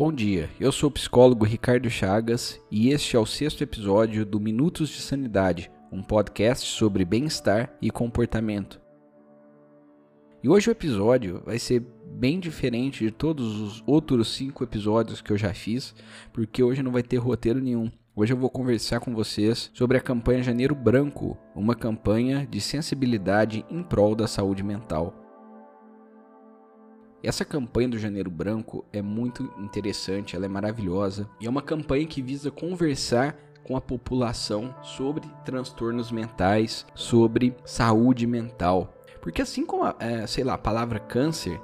Bom dia, eu sou o psicólogo Ricardo Chagas e este é o sexto episódio do Minutos de Sanidade, um podcast sobre bem-estar e comportamento. E hoje o episódio vai ser bem diferente de todos os outros cinco episódios que eu já fiz, porque hoje não vai ter roteiro nenhum. Hoje eu vou conversar com vocês sobre a campanha Janeiro Branco, uma campanha de sensibilidade em prol da saúde mental. Essa campanha do Janeiro Branco é muito interessante, ela é maravilhosa e é uma campanha que visa conversar com a população sobre transtornos mentais, sobre saúde mental. Porque assim como, a, é, sei lá, a palavra câncer,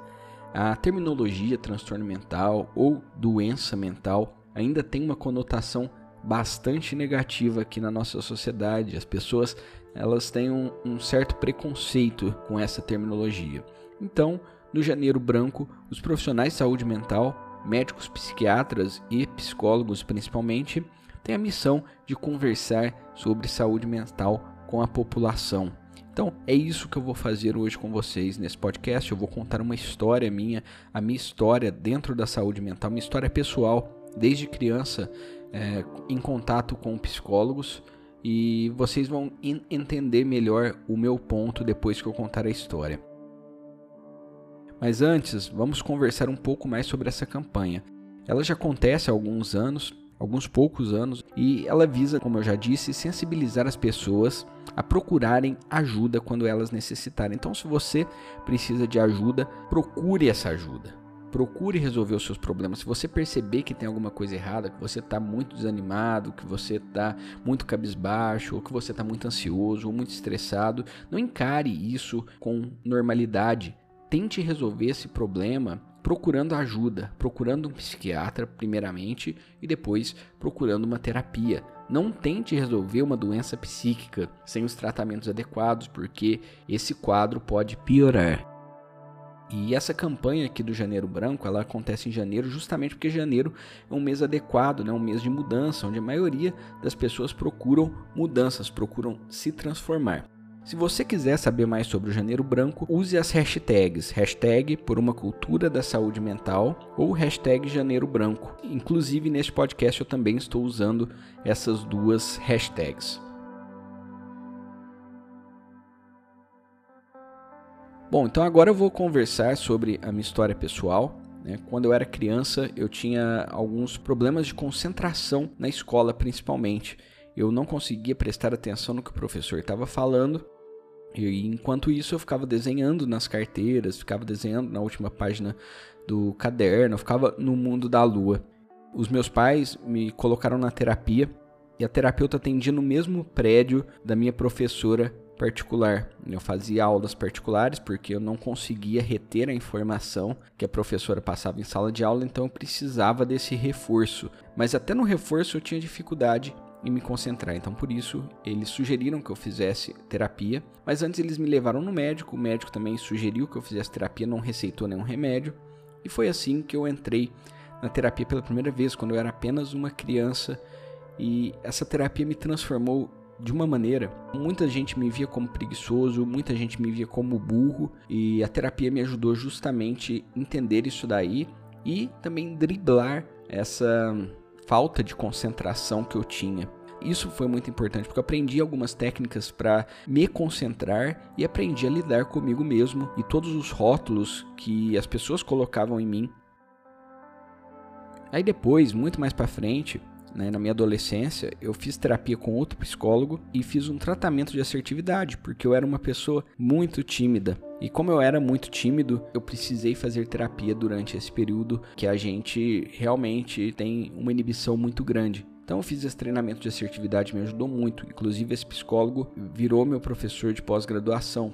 a terminologia transtorno mental ou doença mental ainda tem uma conotação bastante negativa aqui na nossa sociedade. As pessoas elas têm um, um certo preconceito com essa terminologia. Então, no Janeiro Branco, os profissionais de saúde mental, médicos, psiquiatras e psicólogos principalmente, têm a missão de conversar sobre saúde mental com a população. Então, é isso que eu vou fazer hoje com vocês nesse podcast. Eu vou contar uma história minha, a minha história dentro da saúde mental, minha história pessoal, desde criança, é, em contato com psicólogos. E vocês vão entender melhor o meu ponto depois que eu contar a história. Mas antes, vamos conversar um pouco mais sobre essa campanha. Ela já acontece há alguns anos, alguns poucos anos, e ela visa, como eu já disse, sensibilizar as pessoas a procurarem ajuda quando elas necessitarem. Então, se você precisa de ajuda, procure essa ajuda. Procure resolver os seus problemas. Se você perceber que tem alguma coisa errada, que você está muito desanimado, que você está muito cabisbaixo, ou que você está muito ansioso ou muito estressado, não encare isso com normalidade tente resolver esse problema procurando ajuda, procurando um psiquiatra primeiramente e depois procurando uma terapia. Não tente resolver uma doença psíquica sem os tratamentos adequados, porque esse quadro pode piorar. E essa campanha aqui do Janeiro Branco, ela acontece em janeiro justamente porque janeiro é um mês adequado, né? um mês de mudança, onde a maioria das pessoas procuram mudanças, procuram se transformar. Se você quiser saber mais sobre o Janeiro Branco, use as hashtags hashtag por uma cultura da saúde mental ou hashtag Janeiro Branco. Inclusive neste podcast eu também estou usando essas duas hashtags. Bom, então agora eu vou conversar sobre a minha história pessoal. Né? Quando eu era criança, eu tinha alguns problemas de concentração na escola, principalmente. Eu não conseguia prestar atenção no que o professor estava falando e enquanto isso eu ficava desenhando nas carteiras, ficava desenhando na última página do caderno, ficava no mundo da lua. Os meus pais me colocaram na terapia e a terapeuta atendia no mesmo prédio da minha professora particular. Eu fazia aulas particulares porque eu não conseguia reter a informação que a professora passava em sala de aula, então eu precisava desse reforço. Mas até no reforço eu tinha dificuldade e me concentrar. Então, por isso, eles sugeriram que eu fizesse terapia, mas antes eles me levaram no médico. O médico também sugeriu que eu fizesse terapia, não receitou nenhum remédio, e foi assim que eu entrei na terapia pela primeira vez, quando eu era apenas uma criança, e essa terapia me transformou de uma maneira. Muita gente me via como preguiçoso, muita gente me via como burro, e a terapia me ajudou justamente a entender isso daí e também driblar essa falta de concentração que eu tinha. Isso foi muito importante porque eu aprendi algumas técnicas para me concentrar e aprendi a lidar comigo mesmo e todos os rótulos que as pessoas colocavam em mim. Aí depois, muito mais para frente, né, na minha adolescência, eu fiz terapia com outro psicólogo e fiz um tratamento de assertividade, porque eu era uma pessoa muito tímida. E como eu era muito tímido, eu precisei fazer terapia durante esse período que a gente realmente tem uma inibição muito grande. Então eu fiz esse treinamento de assertividade, me ajudou muito. Inclusive esse psicólogo virou meu professor de pós-graduação.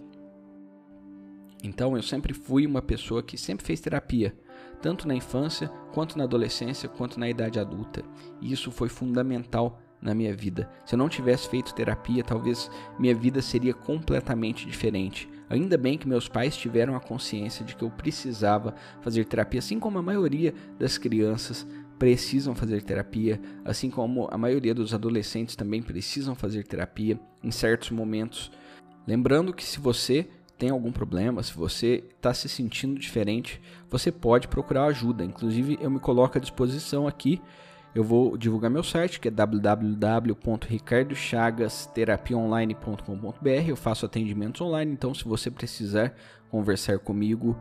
Então eu sempre fui uma pessoa que sempre fez terapia, tanto na infância, quanto na adolescência, quanto na idade adulta. E isso foi fundamental na minha vida. Se eu não tivesse feito terapia, talvez minha vida seria completamente diferente. Ainda bem que meus pais tiveram a consciência de que eu precisava fazer terapia, assim como a maioria das crianças precisam fazer terapia, assim como a maioria dos adolescentes também precisam fazer terapia em certos momentos. Lembrando que se você tem algum problema, se você está se sentindo diferente, você pode procurar ajuda. Inclusive, eu me coloco à disposição aqui. Eu vou divulgar meu site, que é www.ricardochavasterapiaonline.com.br. Eu faço atendimentos online, então se você precisar conversar comigo,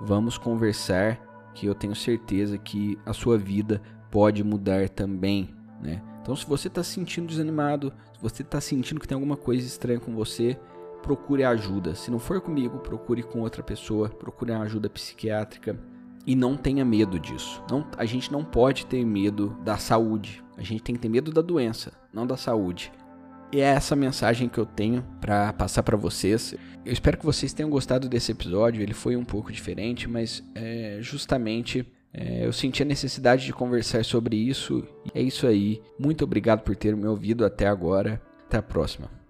vamos conversar, que eu tenho certeza que a sua vida pode mudar também, né? Então, se você está se sentindo desanimado, se você está sentindo que tem alguma coisa estranha com você, procure ajuda. Se não for comigo, procure com outra pessoa, procure uma ajuda psiquiátrica e não tenha medo disso. Não, a gente não pode ter medo da saúde. A gente tem que ter medo da doença, não da saúde. E é essa mensagem que eu tenho para passar para vocês. Eu espero que vocês tenham gostado desse episódio. Ele foi um pouco diferente, mas é, justamente é, eu senti a necessidade de conversar sobre isso. É isso aí. Muito obrigado por ter me ouvido até agora. Até a próxima.